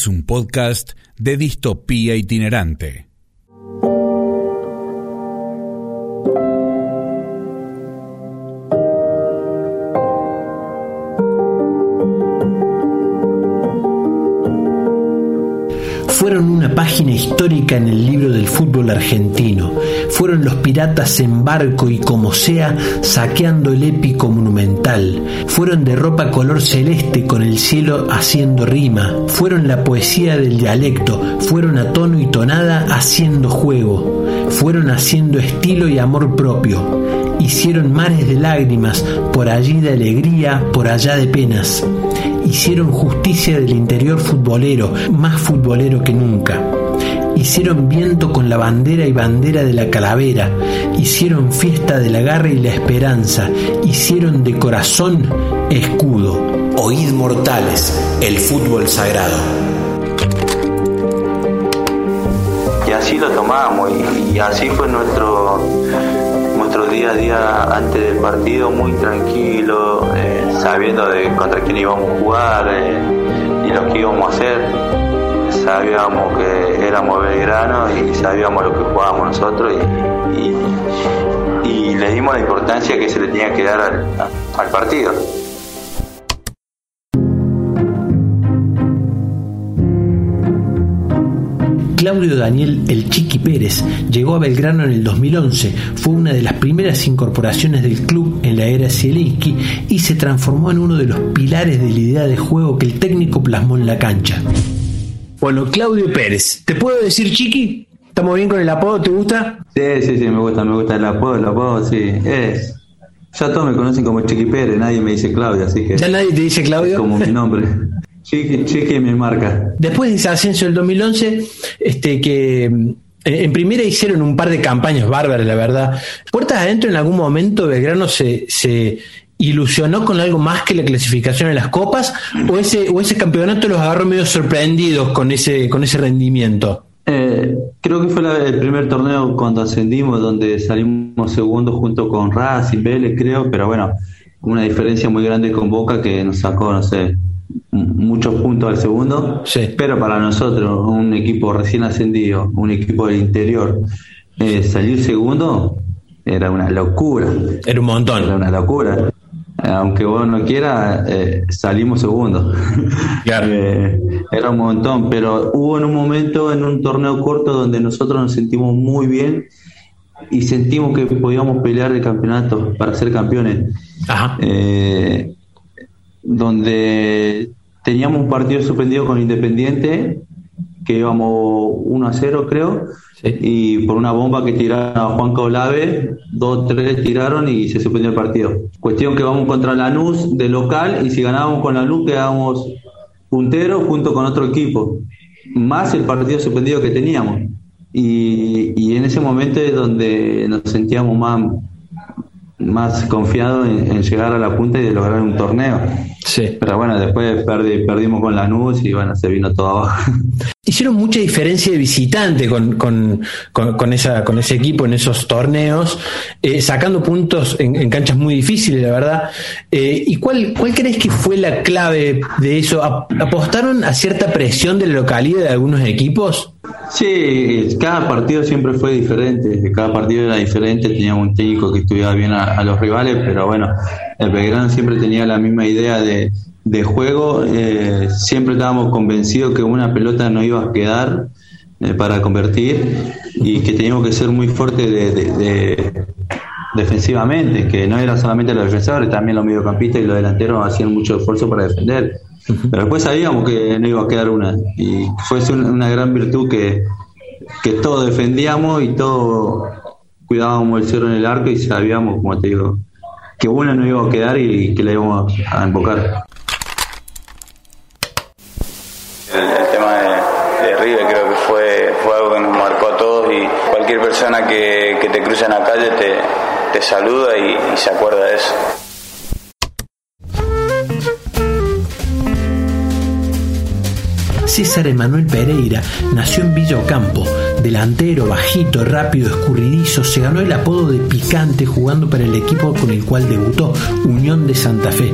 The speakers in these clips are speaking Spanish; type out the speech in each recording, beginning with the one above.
Es un podcast de distopía itinerante. Fueron una página histórica en el libro del fútbol argentino. Fueron los piratas en barco y como sea saqueando el épico monumental. Fueron de ropa color celeste con el cielo haciendo rima. Fueron la poesía del dialecto. Fueron a tono y tonada haciendo juego. Fueron haciendo estilo y amor propio hicieron mares de lágrimas, por allí de alegría, por allá de penas hicieron justicia del interior futbolero, más futbolero que nunca. Hicieron viento con la bandera y bandera de la calavera, hicieron fiesta de la garra y la esperanza, hicieron de corazón escudo. Oíd mortales, el fútbol sagrado. Y así lo tomamos y, así fue nuestro nuestro día a día antes del partido muy tranquilo, eh, sabiendo contra quién íbamos a jugar eh, y lo que íbamos a hacer. Sabíamos que éramos Belgrano y sabíamos lo que jugábamos nosotros y, le dimos la importancia que se le tenía que dar al partido. Claudio Daniel El Chiqui Pérez llegó a Belgrano en el 2011, fue una de las primeras incorporaciones del club en la era Zielinski y se transformó en uno de los pilares de la idea de juego que el técnico plasmó en la cancha. Bueno, Claudio Pérez, ¿te puedo decir Chiqui? ¿Estamos bien con el apodo? ¿Te gusta? Sí, sí, sí, me gusta, me gusta el apodo, el apodo, sí, es. Ya todos me conocen como Chiqui Pérez, nadie me dice Claudio, así que. ¿Ya nadie te dice Claudio? como mi nombre. Chiqui, Chiqui mi marca. Después de ese ascenso del 2011, este que mm, en primera hicieron un par de campañas bárbaras, la verdad. Puertas adentro, en algún momento Belgrano se, se ilusionó con algo más que la clasificación en las copas, o ese, o ese campeonato los agarró medio sorprendidos con ese, con ese rendimiento. Eh, creo que fue el primer torneo cuando ascendimos, donde salimos segundos junto con Racing, Vélez, creo, pero bueno, una diferencia muy grande con Boca que nos sacó, no sé, muchos puntos al segundo, pero para nosotros, un equipo recién ascendido, un equipo del interior, eh, salir segundo era una locura. Era un montón. Era una locura. Aunque vos no quieras, eh, salimos segundo. Eh, era un montón, pero hubo en un momento, en un torneo corto, donde nosotros nos sentimos muy bien y sentimos que podíamos pelear el campeonato para ser campeones. Ajá donde teníamos un partido suspendido con Independiente, que íbamos 1 a 0 creo, y por una bomba que tiraron a Juan Caolave, dos, tres tiraron y se suspendió el partido. Cuestión que vamos contra Lanús de local y si ganábamos con Lanús quedábamos punteros junto con otro equipo, más el partido suspendido que teníamos. Y, y en ese momento es donde nos sentíamos más, más confiados en llegar a la punta y de lograr un torneo. Sí. Pero bueno, después perdimos con la Lanús y bueno, se vino todo abajo. Hicieron mucha diferencia de visitante con, con, con, esa, con ese equipo en esos torneos, eh, sacando puntos en, canchas muy difíciles, la verdad. Eh, ¿Y cuál, cuál crees que fue la clave de eso? ¿Apostaron a cierta presión de la localidad de algunos equipos? Sí, cada partido siempre fue diferente, cada partido era diferente, teníamos un técnico que estudiaba bien a, los rivales, pero bueno, el Belgrano siempre tenía la misma idea de, juego, eh, siempre estábamos convencidos que una pelota no iba a quedar eh, para convertir y que teníamos que ser muy fuertes de, defensivamente, que no era solamente los defensores, también los mediocampistas y los delanteros hacían mucho esfuerzo para defender. Pero después sabíamos que no iba a quedar una. Y fue una gran virtud que, que todos defendíamos y todos cuidábamos el cierre en el arco y sabíamos, como te digo, que una no iba a quedar y que la íbamos a embocar. El, tema de, River creo que fue, fue algo que nos marcó a todos y cualquier persona que, que te cruza en la calle te, te saluda y se acuerda de eso. César Emanuel Pereira nació en Villa Ocampo, delantero, bajito, rápido, escurridizo, se ganó el apodo de picante jugando para el equipo con el cual debutó, Unión de Santa Fe.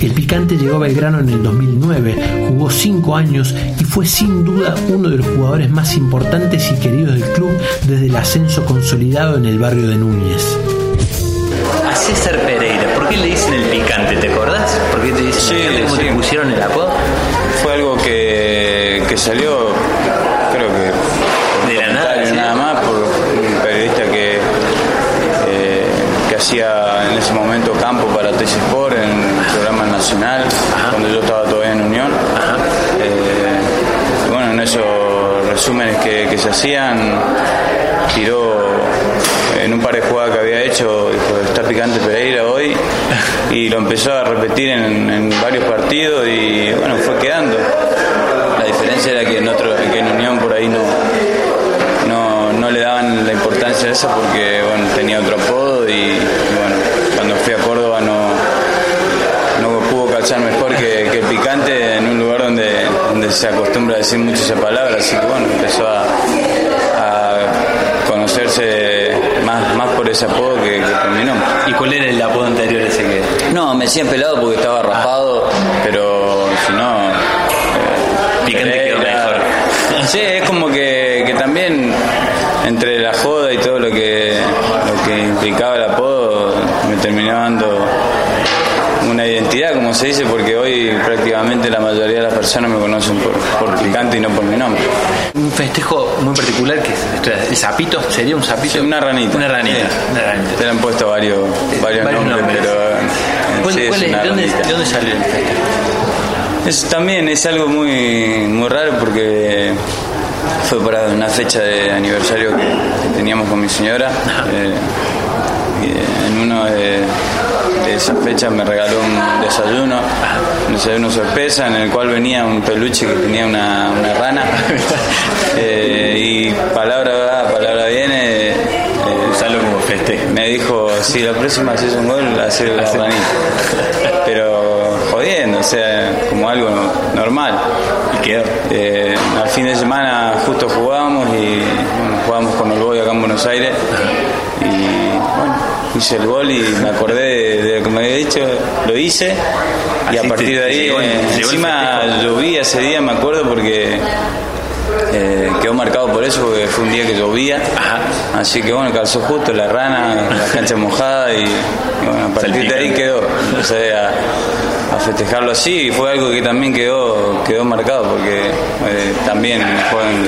El picante llegó a Belgrano en el 2009, jugó cinco años y fue sin duda uno de los jugadores más importantes y queridos del club desde el ascenso consolidado en el barrio de Núñez. A César Pereira, ¿por qué le dicen el picante? ¿Te acordás? ¿Por qué te dicen Sí, picante? ¿Cómo sí. te pusieron el apodo? Fue algo que, que salió, creo que por De la nada, comentario sí. nada más, por un periodista que, eh, que hacía en ese momento campo para TC Sport en el programa nacional, cuando yo estaba todavía en Unión. Eh, y bueno, en esos resúmenes que, que se hacían, tiró en un par de jugadas que había hecho, dijo, está picante Pereira hoy, y lo empezó a repetir en, en varios partidos y bueno, fue quedando. La diferencia era que en, otro, que en Unión por ahí no, no, le daban la importancia a esa porque bueno, tenía otro apodo y, y bueno, cuando fui a Córdoba no, no pudo calzar mejor que, que el picante en un lugar donde, donde se acostumbra a decir mucho esa palabra, así que bueno, empezó a, a conocerse más, más por ese apodo que, que nombre. ¿Y cuál era el apodo anterior ese que.? No, me decían pelado porque estaba raspado, pero si no. eh, Picante quedó Pereira. mejor. Sí, es como que, que también entre la joda y todo lo que, lo que implicaba el apodo me terminó dando una identidad, como se dice, porque hoy prácticamente la mayoría de las personas me conocen por, por picante y no por mi nombre. Un festejo muy particular que es el sapito, sería un sapito. Sí, una ranita. Una ranita. Sí. Una ranita. Te le han puesto varios, varios, Varios nombres, nombres. pero eh, ¿Cuál- sí, dónde, ranita. dónde salió el festejo? Eso también es algo muy, muy raro porque fue para una fecha de aniversario que, que teníamos con mi señora. eh, y en uno de, de esas fechas me regaló un desayuno, un desayuno sorpresa en el cual venía un peluche que tenía una, una rana. Eh, y palabra va, palabra viene. eh, Usalo como festejo. me dijo, si la próxima haces un gol, hacer la ranita. Pero jodiendo, o sea, como algo normal. Quedó. Eh, al fin de semana justo jugábamos y bueno, jugábamos con el Boy acá en Buenos Aires. Y bueno, hice el gol y me acordé de, lo que me había dicho, lo hice. Y Así a partir te- de ahí, llegó eh, encima llovía ese día, me acuerdo, porque eh, quedó marcado por eso, porque fue un día que llovía. Así que bueno, calzó justo la rana, la cancha mojada y, y bueno, a partir de ahí quedó. Empecé a, a festejarlo así y fue algo que también quedó quedó marcado porque eh, también juegan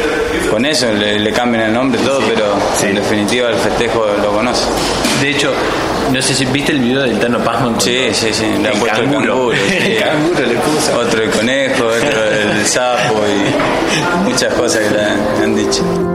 con eso, le, le cambian el nombre todo, pero en definitiva el festejo lo conoce. De hecho, no sé si viste el video del Tano Pazman. Sí, sí, sí, le han puesto canguro. el canguro. sí. El canguro le puso. Otro el conejo, otro el sapo y muchas cosas que le han dicho.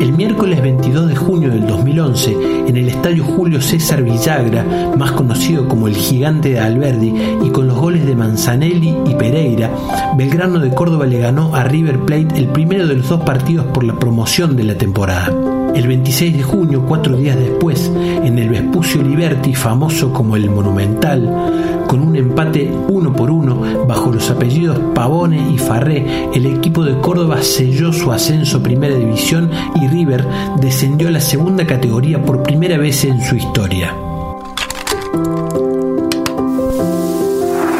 El miércoles 22 de junio del 2011, en el estadio Julio César Villagra, más conocido como el Gigante de Alberdi, y con los goles de Manzanelli y Pereira, Belgrano de Córdoba le ganó a River Plate el primero de los dos partidos por la promoción de la temporada. El 26 de junio, cuatro días después, en el Vespucio Liberti, famoso como el Monumental, con un empate uno por uno bajo los apellidos Pavone y Farré, el equipo de Córdoba selló su ascenso a Primera División y River descendió a la segunda categoría por primera vez en su historia.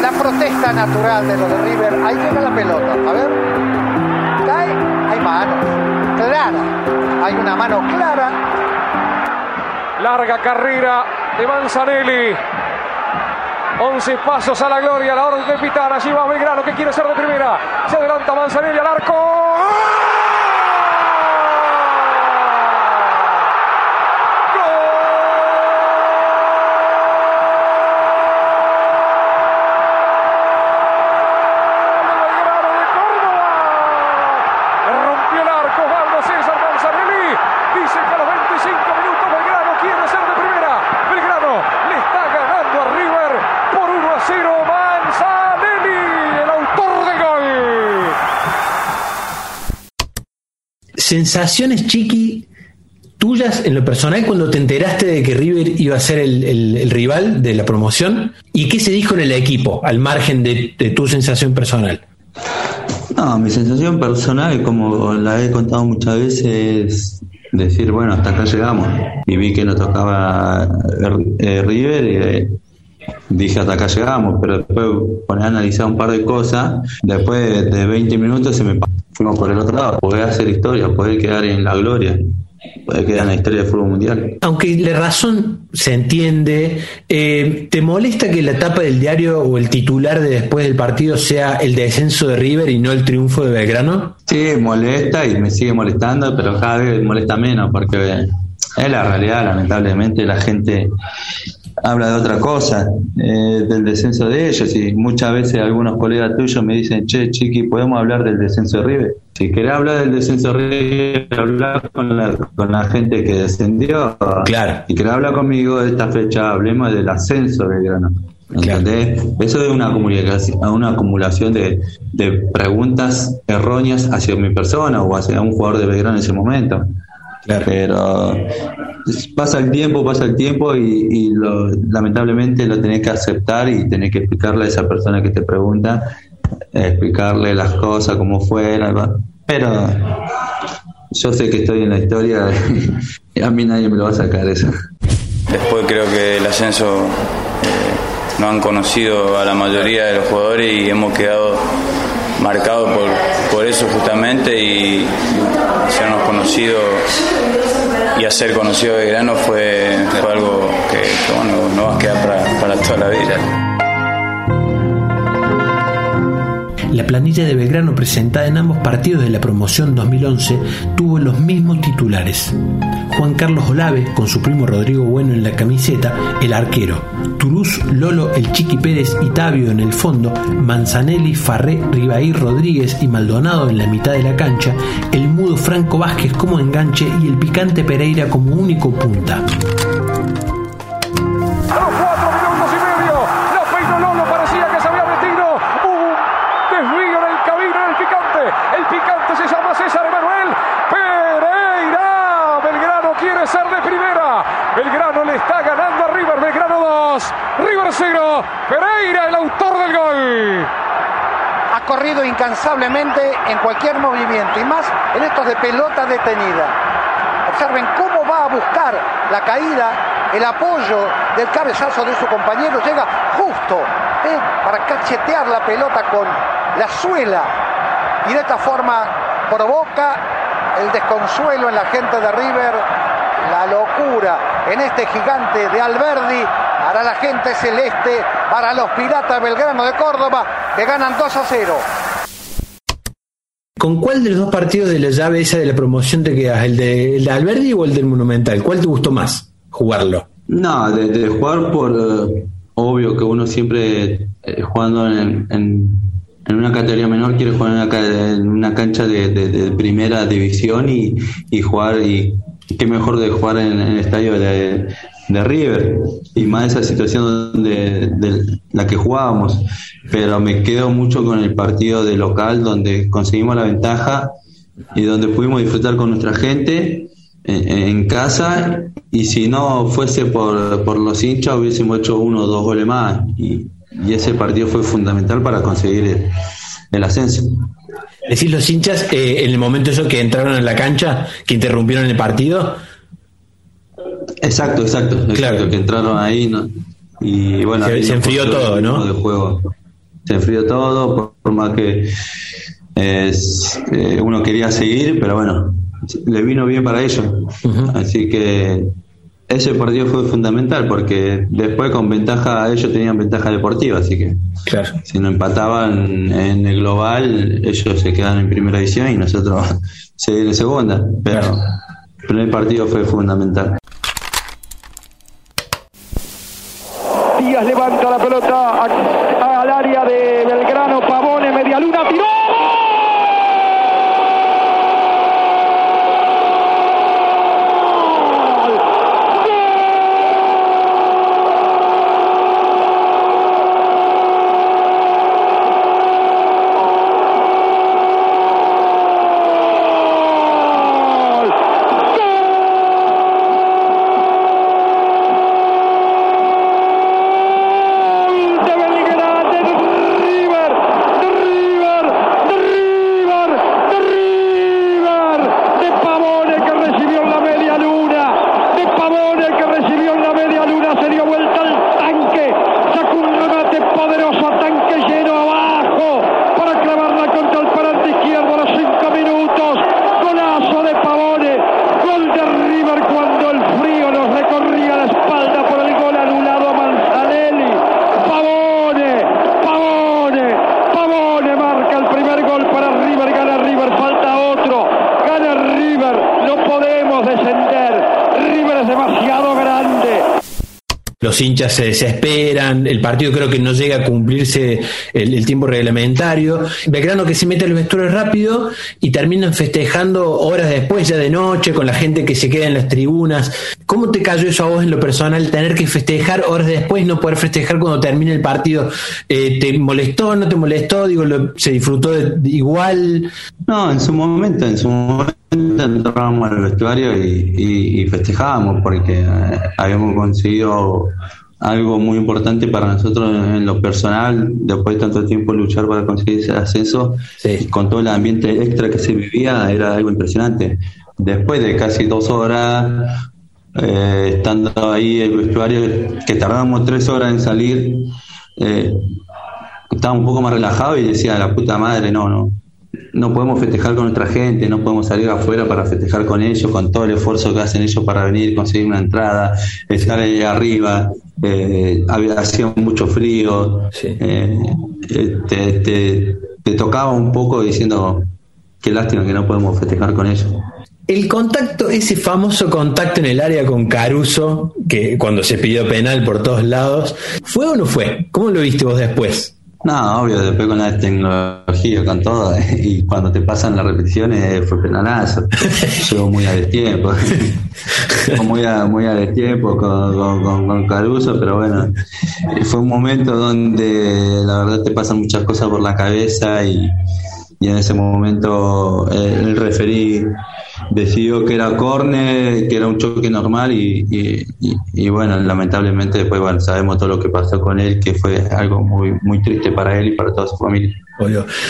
La protesta natural de los de River. Ahí llega la pelota. A ver. Cae. Hay manos. Clara. Hay una mano clara. Larga carrera de Manzanelli. 11 pasos a la gloria, la orden de pitar. Allí va Belgrano que quiere ser de primera. Se adelanta Manzanelli al arco. Sensaciones chiqui tuyas en lo personal cuando te enteraste de que River iba a ser el, rival de la promoción y qué se dijo en el equipo al margen de, tu sensación personal. No, mi sensación personal, como la he contado muchas veces, es decir, bueno, hasta acá llegamos. Y vi que nos tocaba eh, River eh, dije hasta acá llegamos, pero después poner a analizar un par de cosas, después de 20 minutos se me fuimos por el otro lado, poder hacer historia, poder quedar en la gloria puede quedar en la historia del fútbol mundial. Aunque la razón se entiende, eh, ¿te molesta que la tapa del diario o el titular de después del partido sea el descenso de River y no el triunfo de Belgrano? Sí, molesta y me sigue molestando, pero cada vez molesta menos porque es la realidad, lamentablemente la gente habla de otra cosa, eh, del descenso de ellos. Y muchas veces algunos colegas tuyos me dicen, che, chiqui, ¿podemos hablar del descenso de River? Si querés hablar del descenso de River, hablar con la, con la gente que descendió. Claro. Y querés hablar conmigo de esta fecha, hablemos del ascenso de Grano. ¿Entendés? Eso es una acumulación, una acumulación de, de preguntas erróneas hacia mi persona o hacia un jugador de Belgrano en ese momento. Pero pasa el tiempo, pasa el tiempo y, lamentablemente lo tenés que aceptar y tenés que explicarle a esa persona que te pregunta, explicarle las cosas, cómo fuera. Pero yo sé que estoy en la historia y a mí nadie me lo va a sacar eso. Después creo que el ascenso eh, no han conocido a la mayoría de los jugadores y hemos quedado marcados por, por eso justamente y conocido y hacer conocido de grano fue, algo que, no va a quedar para toda la vida. La planilla de Belgrano presentada en ambos partidos de la promoción 2011 tuvo los mismos titulares. Juan Carlos Olave, con su primo Rodrigo Bueno en la camiseta, el arquero. Turús, Lolo, el Chiqui Pérez y Tabio en el fondo, Manzanelli, Farré, Ribaí, Rodríguez y Maldonado en la mitad de la cancha, el mudo Franco Vázquez como enganche y el picante Pereira como único punta. Pereira, el autor del gol. Ha corrido incansablemente en cualquier movimiento y más en estos de pelota detenida. Observen cómo va a buscar la caída, el apoyo del cabezazo de su compañero. Llega justo ¿eh? para cachetear la pelota con la suela y de esta forma provoca el desconsuelo en la gente de River, la locura en este gigante de Alberdi para la gente celeste, para los Piratas Belgrano de Córdoba, que ganan 2 a 0. ¿Con cuál de los dos partidos de la llave esa de la promoción te quedas? ¿El de, Alberdi o el del Monumental? ¿Cuál te gustó más jugarlo? No, de, jugar por... Eh, obvio que uno siempre eh, jugando en, en, una categoría menor quiere jugar en una, cancha de, primera división y, y jugar y qué mejor de jugar en, el estadio de, de River y más esa situación de, la que jugábamos. Pero me quedo mucho con el partido de local donde conseguimos la ventaja y donde pudimos disfrutar con nuestra gente en, casa y si no fuese por, por, los hinchas hubiésemos hecho uno o dos goles más y, ese partido fue fundamental para conseguir el, ascenso. Decir los hinchas eh, en el momento eso que entraron en la cancha, que interrumpieron el partido, Exacto, exacto, claro. que entraron ahí, ¿no? Y bueno, se, enfrió todo, ¿no? De juego. Se enfrió todo, por, más que eh, uno quería seguir, pero bueno, le vino bien para ellos. Así que ese partido fue fundamental porque después con ventaja, ellos tenían ventaja deportiva, así que claro. si no empataban en el global, ellos se quedan en primera división y nosotros seguir en segunda. Pero el primer partido fue fundamental. Hinchas se desesperan, el partido creo que no llega a cumplirse el, tiempo reglamentario. Belgrano que se mete al vestuario rápido y terminan festejando horas después, ya de noche, con la gente que se queda en las tribunas. ¿Cómo te cayó eso a vos en lo personal, tener que festejar horas después, no poder festejar cuando termine el partido? Eh, ¿Te molestó, no te molestó? Digo, lo- ¿se disfrutó de igual? No, en su momento, en su momento entrábamos al vestuario y, y- y festejábamos porque eh, habíamos conseguido algo muy importante para nosotros en lo personal, después de tanto tiempo luchar para conseguir ese ascenso, y con todo el ambiente extra que se vivía, era algo impresionante. Después de casi dos horas, eh, estando ahí el vestuario, que tardábamos tres horas en salir, eh, estaba un poco más relajado y decía, la puta madre, no, no, no podemos festejar con nuestra gente, no podemos salir afuera para festejar con ellos, con todo el esfuerzo que hacen ellos para venir, conseguir una entrada, estar ahí arriba, eh, había, hacía mucho frío, eh, eh, te, te- te tocaba un poco diciendo, qué lástima que no podemos festejar con ellos. El contacto, ese famoso contacto en el área con Caruso, que cuando se pidió penal por todos lados, ¿fue o no fue? ¿Cómo lo viste vos después? No, obvio, después con la tecnología, con todo, y cuando te pasan las repeticiones eh, fue penalazo. Llegó muy a destiempo. Muy a, muy a destiempo con, con, con- con Caruso, pero bueno, fue un momento donde la verdad te pasan muchas cosas por la cabeza y, y en ese momento eh, el referí decidió que era córner, que era un choque normal y, y- y- y bueno, lamentablemente después bueno, sabemos todo lo que pasó con él, que fue algo muy, muy triste para él y para toda su familia.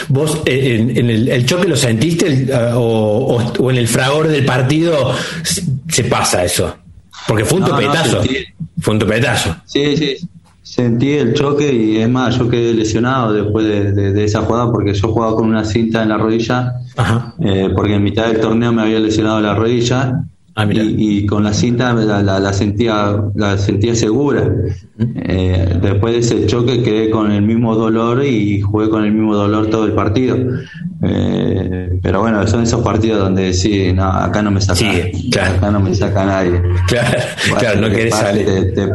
¿Vos eh, en, en el, el choque lo sentiste el- ah, o, o- o en el fragor del partido se, se pasa eso? Porque fue un No, no, topetazo. fue un topetazo. Sí, sí, sentí el choque y es más, yo quedé lesionado después de, de- de esa jugada porque yo jugaba con una cinta en la rodilla, eh, porque en mitad del torneo me había lesionado la rodilla y, y con la cinta la, la- la sentía la sentía segura. Eh, después de ese choque quedé con el mismo dolor y jugué con el mismo dolor todo el partido. Eh, pero bueno, son esos partidos donde sí, no, acá no me saca, acá no me saca nadie. Claro, claro, no querés salir. Te- te-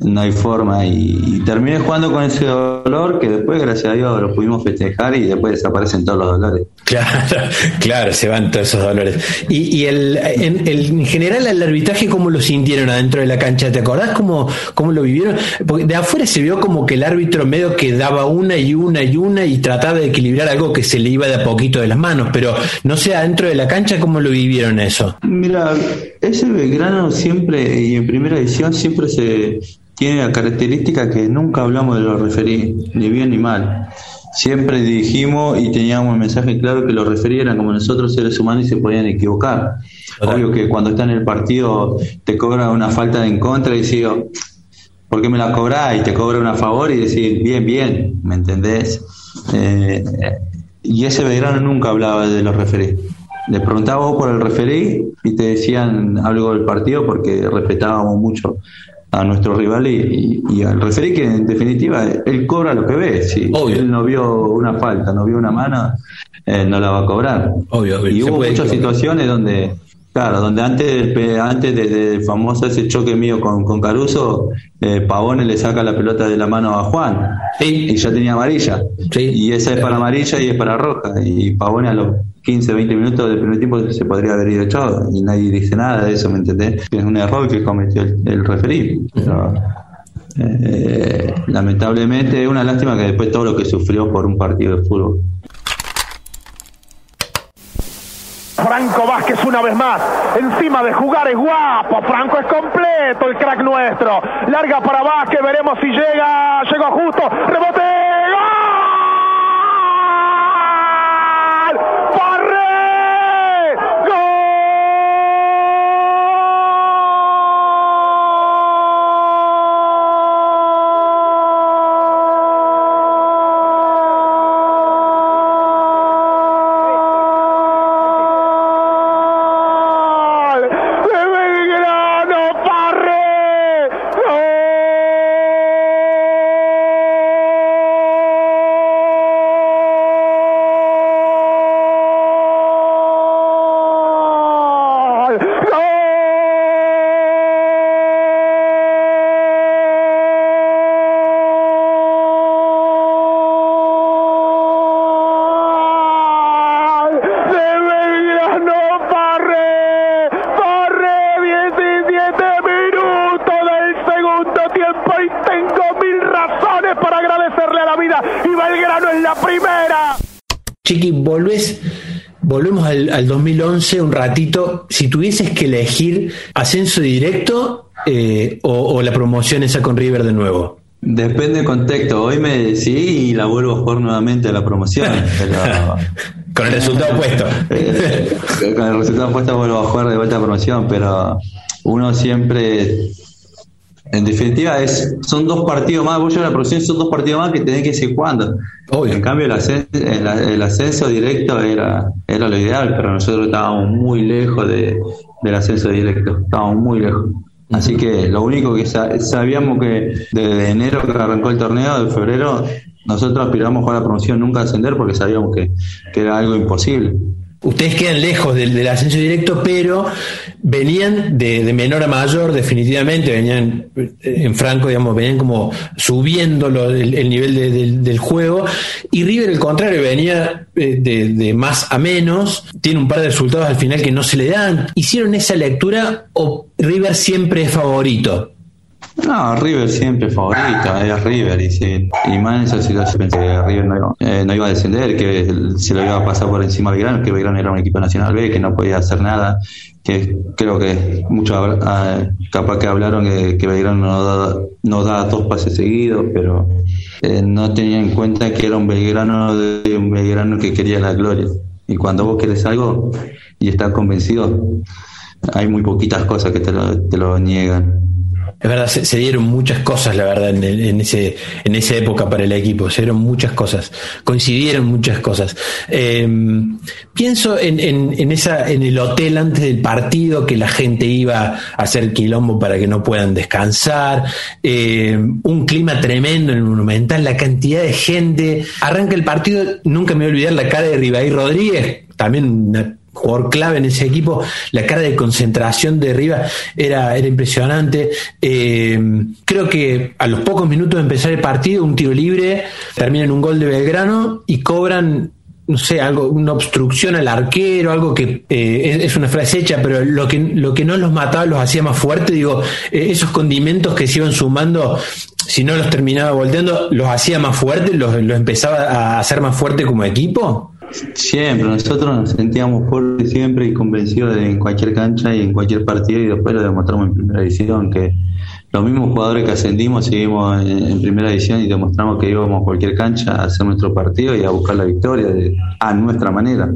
no hay forma y, y terminé jugando con ese dolor que después gracias a Dios lo pudimos festejar y después desaparecen todos los dolores. Claro, claro, se van todos esos dolores. Y, y el, en, el- en general el arbitraje, ¿cómo lo sintieron adentro de la cancha? ¿Te acordás cómo, cómo lo vivieron? Porque de afuera se vio como que el árbitro medio que daba una y una y una y trataba de equilibrar algo que se le iba de a poquito de las manos, pero no sé, adentro de la cancha, ¿cómo lo vivieron eso? Mira, ese Belgrano siempre, y en primera edición siempre se tiene la característica que nunca hablamos de los referí, ni bien ni mal. Siempre dijimos y teníamos el mensaje claro que los referí eran como nosotros seres humanos y se podían equivocar. Obvio que cuando está en el partido te cobra una falta de en contra y decís, "Oh, ¿por qué me la cobrás? Y te cobra una favor y decís, bien, bien, ¿me entendés? Eh, y ese Belgrano nunca hablaba de los referí. Le preguntaba vos por el referí y te decían algo del partido porque respetábamos mucho a nuestro rival y, y- y al referí que en definitiva él cobra lo que ve. Si él no vio una falta, no vio una mano, eh, no la va a cobrar. Obvio, y hubo muchas situaciones donde, claro, donde antes del, antes de- del famoso ese choque mío con, con Caruso, eh, Pavone le saca la pelota de la mano a Juan y ya tenía amarilla. Y esa es para amarilla y es para roja. Y Pavone a los 15, 20 minutos del primer tiempo se podría haber ido echado y nadie dice nada de eso, ¿me entendés? Es un error que cometió el, el referí. Pero, eh, lamentablemente es una lástima que después todo lo que sufrió por un partido de fútbol. Franco Vázquez una vez más, encima de jugar es guapo, Franco es completo, el crack nuestro. Larga para Vázquez, veremos si llega, llegó justo, rebote, 2011 un ratito. Si tuvieses que elegir ascenso directo eh, o, o la promoción esa con River de nuevo. Depende del contexto. Hoy me decidí y la vuelvo a jugar nuevamente a la promoción. pero- Con el resultado opuesto. Eh, con el resultado puesto vuelvo a jugar de vuelta a promoción, pero uno siempre, en definitiva, es son dos partidos más. Vos llevas la promoción, son dos partidos más que tenés que jugando. Obvio. En cambio, el ascenso, el, el ascenso directo era, era lo ideal, pero nosotros estábamos muy lejos de, del ascenso directo. Estábamos muy lejos. Así que lo único que sa- sabíamos que desde enero que arrancó el torneo, de febrero, nosotros aspiramos jugar la promoción, nunca a ascender, porque sabíamos que, que era algo imposible. Ustedes quedan lejos del, ascenso directo, pero venían de, menor a mayor, definitivamente, venían eh, en franco, digamos, venían como subiendo el, el nivel de- del, del juego, y River, al contrario, venía eh, de, de más a menos, tiene un par de resultados al final que no se le dan. ¿Hicieron esa lectura o River siempre es favorito? No, River siempre favorito, es River, y, sí, y más en esa situación pensé que River no iba, eh, no iba a descender, que se lo iba a pasar por encima a Belgrano, que Belgrano era un equipo nacional B, que no podía hacer nada, que creo que muchos habla- ah, capaz que hablaron que, que Belgrano no da, dos pases seguidos, pero eh, no tenía en cuenta que era un Belgrano de un Belgrano que quería la gloria. Y cuando vos querés algo y estás convencido, hay muy poquitas cosas que te lo niegan. Es verdad, se, dieron muchas cosas, la verdad, en, ese en esa época para el equipo. Se dieron muchas cosas, coincidieron muchas cosas. Eh, pienso en, en, en el hotel antes del partido que la gente iba a hacer quilombo para que no puedan descansar. eh, un clima tremendo en el Monumental, la cantidad de gente. Arranca el partido, nunca me voy a olvidar la cara de Ribaí Rodríguez, también una jugador clave en ese equipo, la cara de concentración de Riva era, era impresionante. Eh, creo que a los pocos minutos de empezar el partido, un tiro libre, termina en un gol de Belgrano y cobran no sé, algo, una obstrucción al arquero, algo que eh, es, una frase hecha, pero lo que, lo que no los mataba los hacía más fuerte, digo, eh, esos condimentos que se iban sumando, si no los terminaba volteando, los hacía más fuertes, los, los empezaba a hacer más fuerte como equipo. Siempre, nosotros nos sentíamos fuertes siempre y convencidos de en cualquier cancha y en cualquier partido y después lo demostramos en primera edición que los mismos jugadores que ascendimos seguimos en, en primera edición y demostramos que íbamos a cualquier cancha a hacer nuestro partido y a buscar la victoria de- a nuestra manera,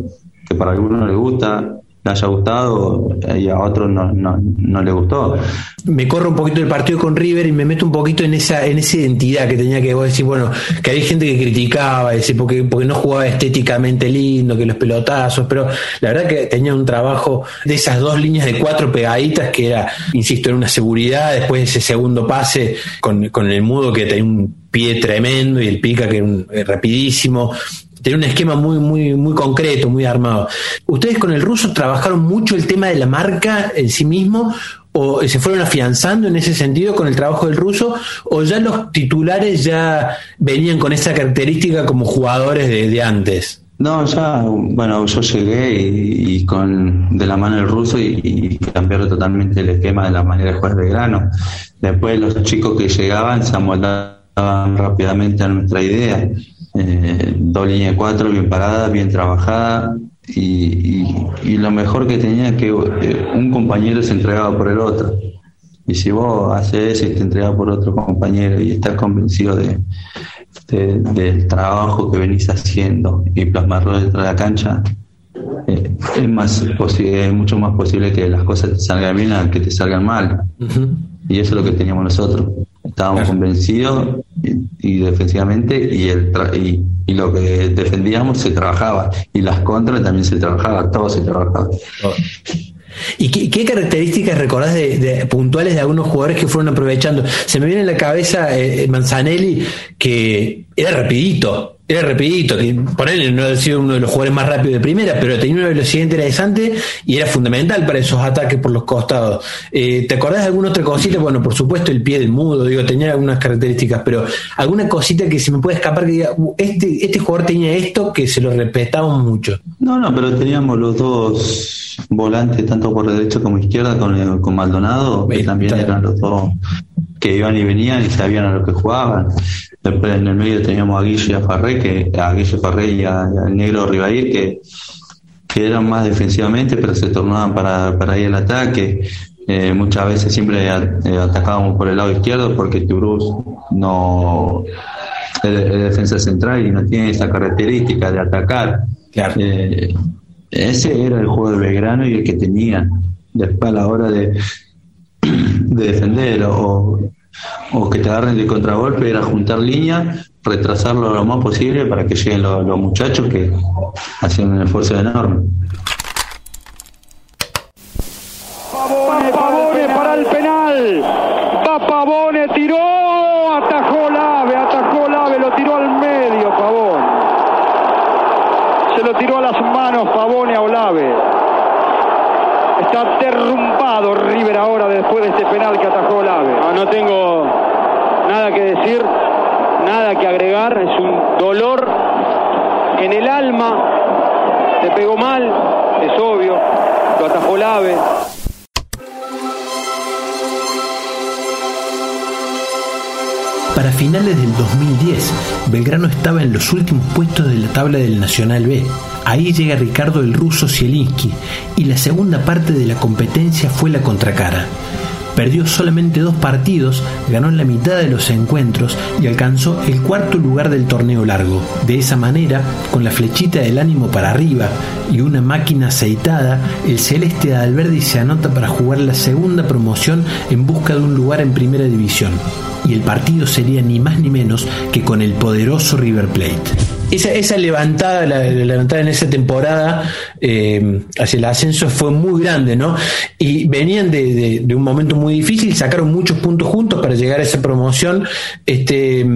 que para algunos les gusta, le haya gustado y a otros no, no, no les gustó. me corro un poquito del partido con River y me meto un poquito en esa en esa identidad que tenía que vos decir, bueno, que había gente que criticaba, decir, porque, porque no jugaba estéticamente lindo, que los pelotazos, pero la verdad que tenía un trabajo de esas dos líneas de cuatro pegaditas que era, insisto, en una seguridad, después de ese segundo pase con, con el mudo que tenía un pie tremendo y el pica que era un- eh, rapidísimo. Tenía un esquema muy, muy, muy concreto, muy armado. ¿Ustedes con el ruso trabajaron mucho el tema de la marca en sí mismo? ¿O se fueron afianzando en ese sentido con el trabajo del ruso? ¿O ya los titulares ya venían con esa característica como jugadores de, antes? No, ya, bueno, yo llegué y, con de la mano del ruso y, y cambiaron totalmente el esquema de la manera de jugar de grano. Después los chicos que llegaban se amoldaban rápidamente a nuestra idea. Eh, dos líneas cuatro bien paradas, bien trabajadas y, y- y lo mejor que tenía es que eh, un compañero se entregaba por el otro. Y si vos haces eso y te entregas por otro compañero y estás convencido de, de- del trabajo que venís haciendo y plasmarlo dentro de la cancha, eh, es, más es mucho más posible que las cosas te salgan bien a que te salgan mal. Y eso es lo que teníamos nosotros. Estábamos convencidos y, y defensivamente y, el tra- y, y lo que defendíamos se trabajaba. Y las contras también se trabajaba, todo se trabajaba. ¿Y qué, qué características recordás de, de- puntuales de algunos jugadores que fueron aprovechando? Se me viene a la cabeza eh, Manzanelli, que era rapidito, era rapidito, que por él no ha sido uno de los jugadores más rápidos de primera, pero tenía una velocidad interesante y era fundamental para esos ataques por los costados. Eh, ¿Te acordás de alguna otra cosita? Bueno, por supuesto el pie del mudo, digo, tenía algunas características, pero alguna cosita que se me puede escapar que diga, "Uh, este, este jugador tenía esto que se lo respetamos mucho. No, no, pero teníamos los dos volantes, tanto por derecha como izquierda, con, con Maldonado, que también eran los dos que iban y venían y sabían a lo que jugaban. Después en el medio teníamos a Guille y a Farré, que, a Guille Farré y al negro Rivair, que, que eran más defensivamente, pero se tornaban para, para ir al ataque. Eh, muchas veces siempre eh, atacábamos por el lado izquierdo porque Turús no es, defensa central y no tiene esa característica de atacar. Eh, ese era el juego de Belgrano y el que tenía. Después a la hora de, de defender o, o que te agarren de contragolpe era juntar línea, retrasarlo lo más posible para que lleguen los, muchachos que hacían un esfuerzo enorme. Pavone, para el penal. Pavone, tiró, atajó Lave, atajó Lave, lo tiró al medio Pavone. Se lo tiró a las manos Pavone a Olave. Está River ahora después de este penal que atajó Olave. No, no tengo nada que decir, nada que agregar. Es un dolor en el alma. Te pegó mal, es obvio. Lo atajó Olave. Para finales del 2010, Belgrano estaba en los últimos puestos de la tabla del Nacional B. Ahí llega Ricardo el ruso Zielinski y la segunda parte de la competencia fue la contracara. Perdió solamente dos partidos, ganó en la mitad de los encuentros y alcanzó el cuarto lugar del torneo largo. De esa manera, con la flechita del ánimo para arriba y una máquina aceitada, el celeste de Alberdi se anota para jugar la segunda promoción en busca de un lugar en primera división. Y el partido sería ni más ni menos que con el poderoso River Plate. Esa, esa levantada, la, levantada en esa temporada eh, hacia el ascenso fue muy grande, ¿no? Y venían de, de- un momento muy difícil, sacaron muchos puntos juntos para llegar a esa promoción. Este,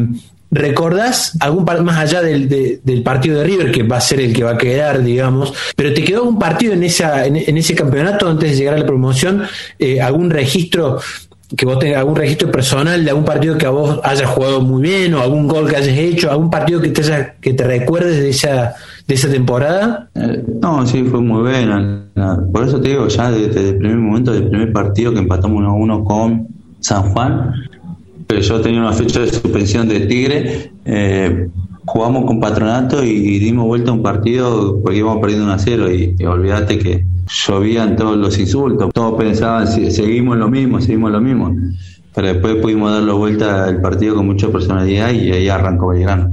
¿Recordás algún más allá del, de- del partido de River, que va a ser el que va a quedar, digamos? Pero te quedó un partido en, esa, en, en ese campeonato antes de llegar a la promoción, eh, algún registro que vos tengas algún registro personal de algún partido que a vos hayas jugado muy bien o algún gol que hayas hecho, algún partido que te haya- que te recuerdes de esa de esa temporada? Eh, no, sí, fue muy buena. Na- Por eso te digo, ya desde el primer momento, del primer partido que empatamos 1 a 1 con San Juan, pero yo tenía una fecha de suspensión de Tigre, eh, jugamos con Patronato y dimos vuelta a un partido porque íbamos perdiendo 1 a 0 y, y olvídate que llovían todos los insultos, todos pensaban, "Sí, seguimos lo mismo, seguimos lo mismo. Pero después pudimos darle vuelta al partido con mucha personalidad y ahí arrancó Belgrano.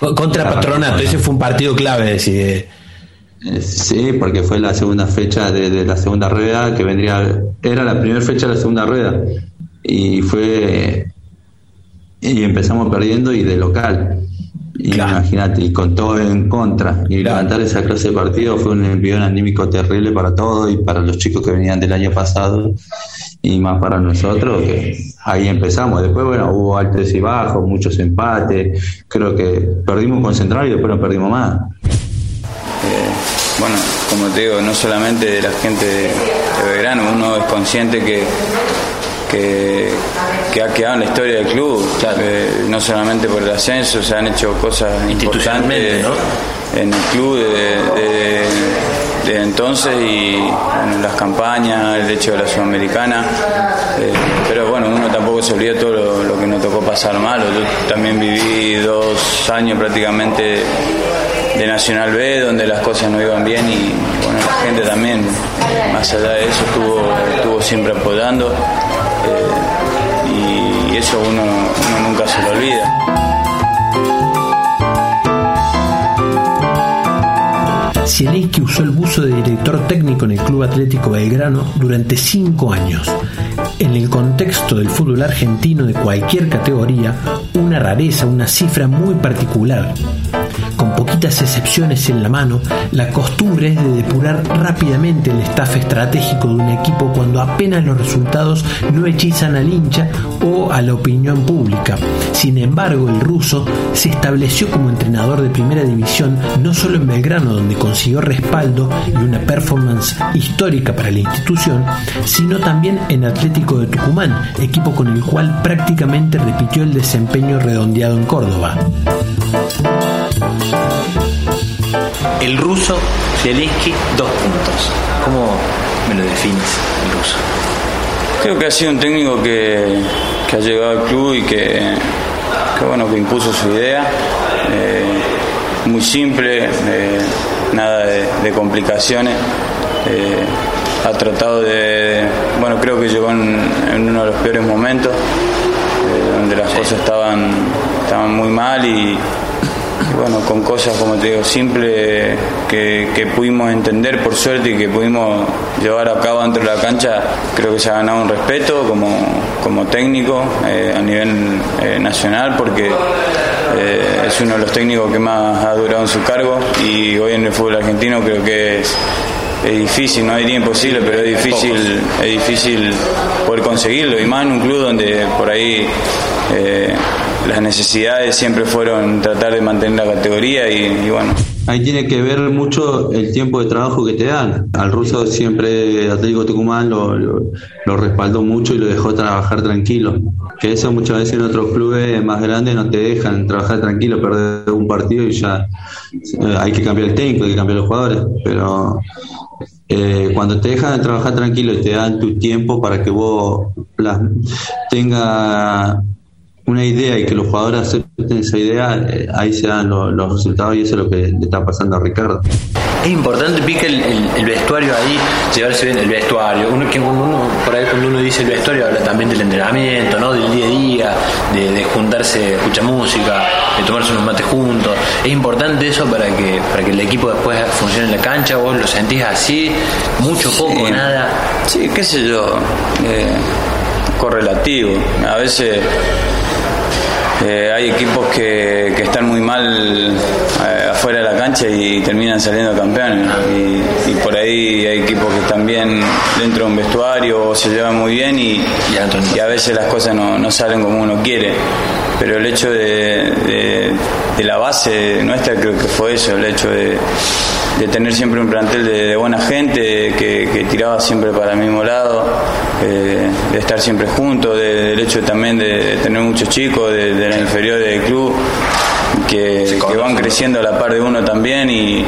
Co- Contra Patronato, ese fue un partido clave, decir, eh, Sí, porque fue la segunda fecha de, de la segunda rueda que vendría, era la primera fecha de la segunda rueda y fue y empezamos perdiendo y de local. Y Imagínate, y con todo en contra. Y levantar esa clase de partido fue un envión anímico terrible para todos y para los chicos que venían del año pasado y más para nosotros. que ahí empezamos. Después, bueno, hubo altos y bajos, muchos empates. Creo que perdimos con Central y después no perdimos más. Eh, bueno, como te digo, no solamente de la gente de, de Belgrano, uno es consciente que, que, que ha quedado en la historia del club, eh, no solamente por el ascenso, se han hecho cosas Institucionalmente, importantes en el club de, de- de entonces y bueno, las campañas, el hecho de la Sudamericana, eh, pero bueno, uno tampoco se olvida todo lo, lo que nos tocó pasar malo, yo también viví dos años prácticamente de Nacional B, donde las cosas no iban bien y bueno, la gente también, más allá de eso, estuvo, estuvo siempre apoyando eh, y eso uno, nunca se lo olvida. Usó el buzo de director técnico en el Club Atlético Belgrano durante cinco años. En el contexto del fútbol argentino de cualquier categoría, una rareza, una cifra muy particular. Con poquitas excepciones en la mano, la costumbre es de depurar rápidamente el staff estratégico de un equipo cuando apenas los resultados no hechizan al hincha o a la opinión pública. Sin embargo, el ruso se estableció como entrenador de primera división no solo en Belgrano, donde consiguió respaldo y una performance histórica para la institución, sino también en Atlético de Tucumán, equipo con el cual prácticamente repitió el desempeño redondeado en Córdoba. El ruso, Zielinski, dos puntos. ¿Cómo me lo defines, el ruso? Creo que ha sido un técnico que, que ha llegado al club y que, que bueno, que impuso su idea. Eh, muy simple, eh, nada de, complicaciones. Eh, ha tratado de, bueno, creo que llegó en, uno de los peores momentos, donde las cosas estaban, estaban muy mal y, bueno, con cosas, como te digo, simples que, pudimos entender por suerte y que pudimos llevar a cabo dentro de la cancha, creo que se ha ganado un respeto como, como técnico eh, a nivel eh, nacional porque eh, es uno de los técnicos que más ha durado en su cargo y hoy en el fútbol argentino creo que es es difícil, no hay día imposible, pero es difícil, es difícil poder conseguirlo, y más en un club donde por ahí las necesidades siempre fueron tratar de mantener la categoría y, bueno. Ahí tiene que ver mucho el tiempo de trabajo que te dan. Al ruso siempre Atlético Tucumán lo, lo, respaldó mucho y lo dejó trabajar tranquilo. Que eso muchas veces en otros clubes más grandes no te dejan trabajar tranquilo, perder un partido y ya eh, hay que cambiar el técnico, hay que cambiar los jugadores. Pero eh, cuando te dejan trabajar tranquilo y te dan tu tiempo para que vos tengas una idea y que los jugadores acepten esa idea, eh, ahí se dan los resultados y eso es lo que le está pasando a Ricardo. Es importante, pica el, vestuario ahí, llevarse bien el vestuario. Uno, que uno, por ahí cuando uno dice el vestuario habla también del entrenamiento, ¿no? del día a día, de, juntarse, escuchar música, de tomarse unos mates juntos. Es importante eso para que, para que el equipo después funcione en la cancha, vos lo sentís así, mucho, poco, nada. Sí, qué sé yo, eh, correlativo. A veces eh, hay equipos que, están muy mal eh, afuera de la cancha y terminan saliendo campeones. Y, por ahí hay equipos que están bien dentro de un vestuario o se llevan muy bien y, a veces las cosas no, salen como uno quiere. Pero el hecho de, la base nuestra creo que fue eso, el hecho de, tener siempre un plantel de, buena gente que, tiraba siempre para el mismo lado, eh, de estar siempre juntos, del hecho también de, tener muchos chicos de, de la inferior del club que, van creciendo a la par de uno también y,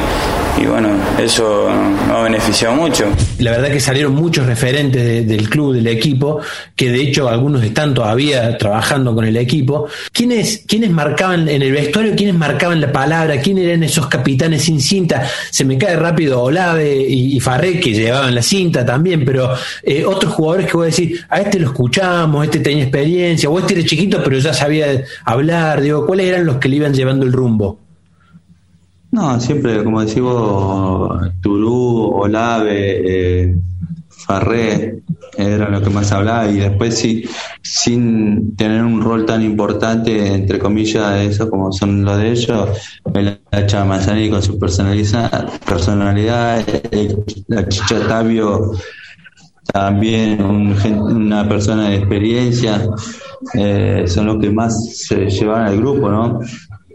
bueno, eso nos ha beneficiado mucho. La verdad que salieron muchos referentes del club, del equipo, que de hecho algunos están todavía trabajando con el equipo. ¿Quiénes, quiénes marcaban en el vestuario, quiénes marcaban la palabra, quiénes eran esos capitanes sin cinta? Se me cae rápido Olave y, Farré, que llevaban la cinta también, pero eh, otros jugadores que voy a decir, a este lo escuchamos, este tenía experiencia, o este era chiquito pero ya sabía hablar, digo, ¿cuáles eran los que le iban llevando el rumbo? No, siempre, como decimos, Turú, Olave, eh, Farré, era lo que más hablaba, y después sí, sin tener un rol tan importante, entre comillas, eso como son los de ellos, la Manzanini con su personalidad, personalidad la Chicha Tabio también una persona de experiencia, eh, son los que más se llevan al grupo, ¿no?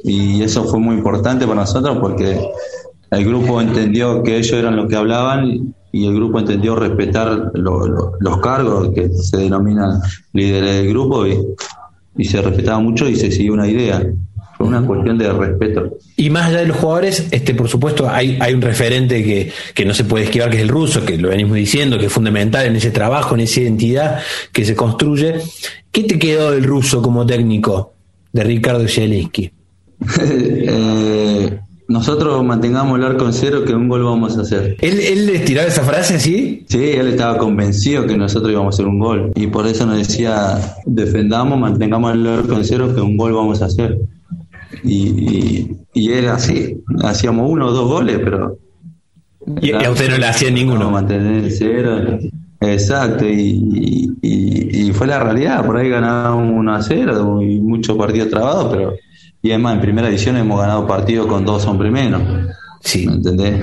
Y eso fue muy importante para nosotros porque el grupo entendió que ellos eran los que hablaban y el grupo entendió respetar los cargos que se denominan líderes del grupo y, y se respetaba mucho y se siguió una idea fue una cuestión de respeto. Y más allá de los jugadores, este por supuesto hay, hay un referente que, que, no se puede esquivar, que es el ruso, que lo venimos diciendo, que es fundamental en ese trabajo, en esa identidad que se construye. ¿Qué te quedó del ruso como técnico de Ricardo Zielinski? eh, nosotros mantengamos el arco en cero que un gol vamos a hacer. ¿Él, ¿Él les tiraba esa frase así? Sí, él estaba convencido que nosotros íbamos a hacer un gol. Y por eso nos decía, defendamos, mantengamos el arco en cero que un gol vamos a hacer. Y, y, era así, hacíamos uno o dos goles, pero... Y, a usted no le hacía ninguno. Mantener el cero. Exacto, y, y, fue la realidad, por ahí ganábamos 1 a 0 y muchos partidos trabados, pero y además en primera edición hemos ganado partidos con dos hombres menos. Sí. ¿Me entendés?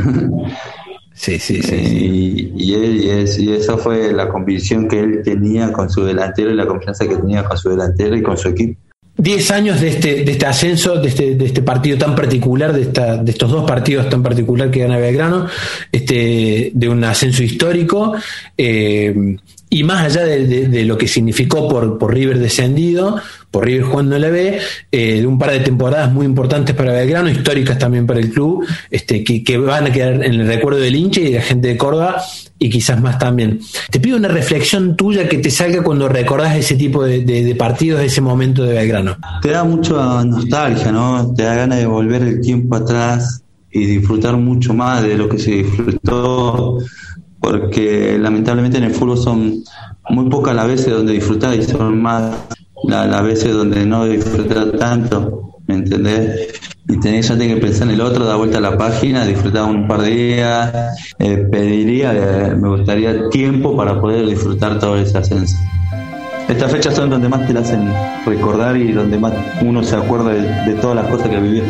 Sí, sí, sí. Y, y, él, y, esa fue la convicción que él tenía con su delantero y la confianza que tenía con su delantero y con su equipo. Diez años de este, de este ascenso, de este, de este partido tan particular, de, esta, de estos dos partidos tan particular que gana Belgrano, este, de un ascenso histórico, eh, y más allá de, lo que significó por, por River descendido, por River jugando en la B, eh, de un par de temporadas muy importantes para Belgrano, históricas también para el club, este, que, que van a quedar en el recuerdo del hincha y de la gente de Córdoba y quizás más también. Te pido una reflexión tuya que te salga cuando recordás ese tipo de, de, partidos, de ese momento de Belgrano. Te da mucha nostalgia, ¿no? Te da ganas de volver el tiempo atrás y disfrutar mucho más de lo que se disfrutó, porque lamentablemente en el fútbol son muy pocas las veces donde disfrutar y son más las veces donde no disfrutar tanto, ¿me entendés? Y tenés, ya tenés que pensar en el otro, dar vuelta a la página, disfrutar un par de días, eh, pediría, eh, me gustaría tiempo para poder disfrutar todo ese ascenso. Estas fechas son donde más te la hacen recordar y donde más uno se acuerda de, de todas las cosas que vivió.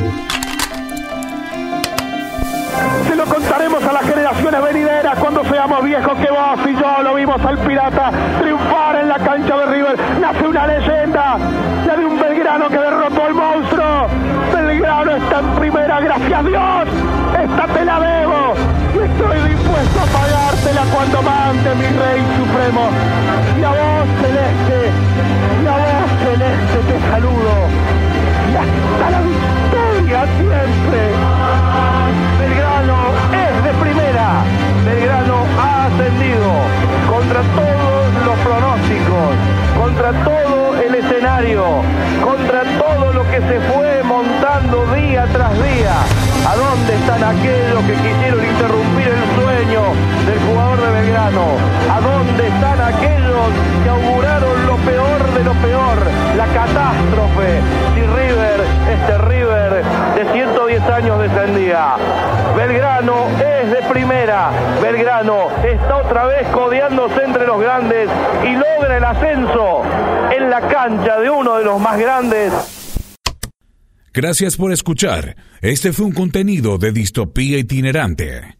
Venideras cuando seamos viejos que vos y yo lo vimos al pirata triunfar en la cancha de River. Nace una leyenda, la de un Belgrano que derrotó al monstruo. Belgrano está en primera, gracias a Dios. Esta te la debo estoy dispuesto a pagártela cuando mande mi rey supremo. Y a Celeste, y a Celeste, te saludo. Y hasta la victoria siempre. Belgrano primera. Belgrano ha ascendido contra todos los pronósticos, contra todo el escenario, contra todo lo que se fue montando día tras día. ¿A dónde están aquellos que quisieron interrumpir el sueño del jugador de Belgrano? ¿A dónde están aquellos que auguraron lo peor de lo peor? La catástrofe. Si River, este River de 110 años descendía. Belgrano es de primera. Belgrano está otra vez codeándose entre los grandes y logra el ascenso en la cancha de uno de los más grandes. Gracias por escuchar. Este fue un contenido de Distopía Itinerante.